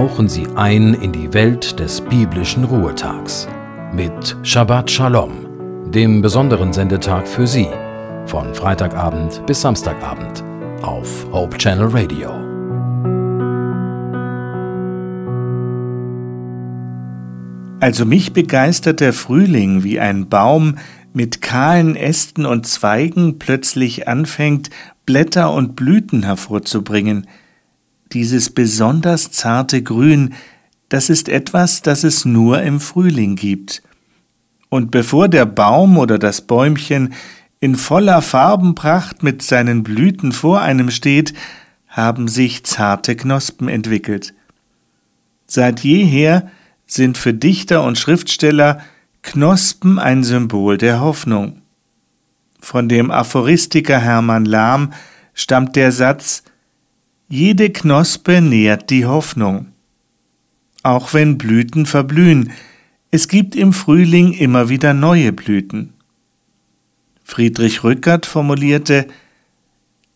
tauchen Sie ein in die Welt des biblischen Ruhetags mit Shabbat Shalom, dem besonderen Sendetag für Sie, von Freitagabend bis Samstagabend auf Hope Channel Radio. Also mich begeistert der Frühling, wie ein Baum mit kahlen Ästen und Zweigen plötzlich anfängt, Blätter und Blüten hervorzubringen. Dieses besonders zarte Grün, das ist etwas, das es nur im Frühling gibt. Und bevor der Baum oder das Bäumchen in voller Farbenpracht mit seinen Blüten vor einem steht, haben sich zarte Knospen entwickelt. Seit jeher sind für Dichter und Schriftsteller Knospen ein Symbol der Hoffnung. Von dem Aphoristiker Hermann Lahm stammt der Satz Jede Knospe nährt die Hoffnung. Auch wenn Blüten verblühen, es gibt im Frühling immer wieder neue Blüten. Friedrich Rückert formulierte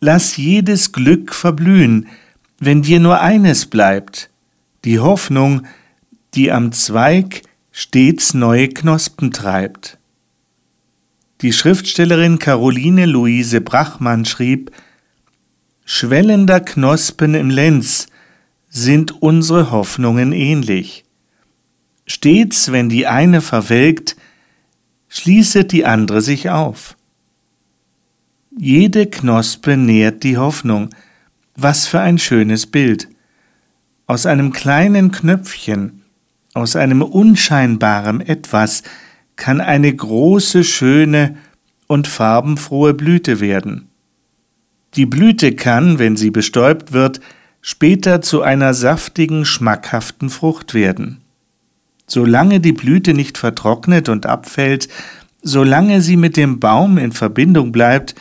Lass jedes Glück verblühen, wenn dir nur eines bleibt, die Hoffnung, die am Zweig stets neue Knospen treibt. Die Schriftstellerin Caroline Luise Brachmann schrieb Schwellender Knospen im Lenz sind unsere Hoffnungen ähnlich. Stets, wenn die eine verwelkt, schließet die andere sich auf. Jede Knospe nährt die Hoffnung. Was für ein schönes Bild. Aus einem kleinen Knöpfchen, aus einem unscheinbaren Etwas kann eine große, schöne und farbenfrohe Blüte werden. Die Blüte kann, wenn sie bestäubt wird, später zu einer saftigen, schmackhaften Frucht werden. Solange die Blüte nicht vertrocknet und abfällt, solange sie mit dem Baum in Verbindung bleibt,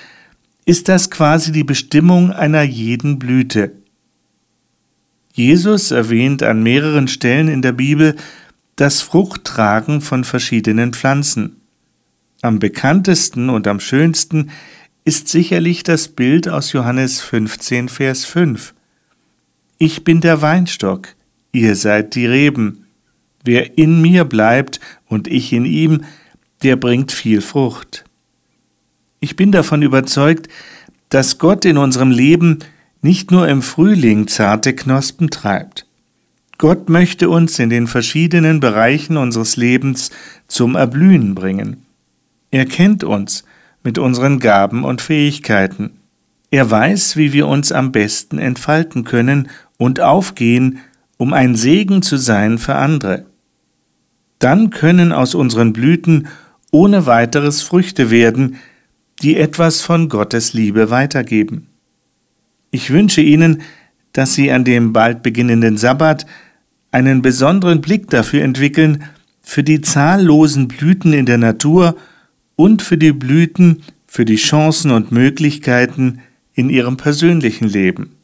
ist das quasi die Bestimmung einer jeden Blüte. Jesus erwähnt an mehreren Stellen in der Bibel das Fruchttragen von verschiedenen Pflanzen. Am bekanntesten und am schönsten ist sicherlich das Bild aus Johannes 15, Vers 5. Ich bin der Weinstock, ihr seid die Reben. Wer in mir bleibt und ich in ihm, der bringt viel Frucht. Ich bin davon überzeugt, dass Gott in unserem Leben nicht nur im Frühling zarte Knospen treibt. Gott möchte uns in den verschiedenen Bereichen unseres Lebens zum Erblühen bringen. Er kennt uns mit unseren Gaben und Fähigkeiten. Er weiß, wie wir uns am besten entfalten können und aufgehen, um ein Segen zu sein für andere. Dann können aus unseren Blüten ohne weiteres Früchte werden, die etwas von Gottes Liebe weitergeben. Ich wünsche Ihnen, dass Sie an dem bald beginnenden Sabbat einen besonderen Blick dafür entwickeln, für die zahllosen Blüten in der Natur und für die Blüten, für die Chancen und Möglichkeiten in Ihrem persönlichen Leben.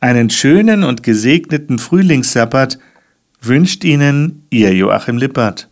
Einen schönen und gesegneten Frühlingssabbat wünscht Ihnen Ihr Joachim Lippert.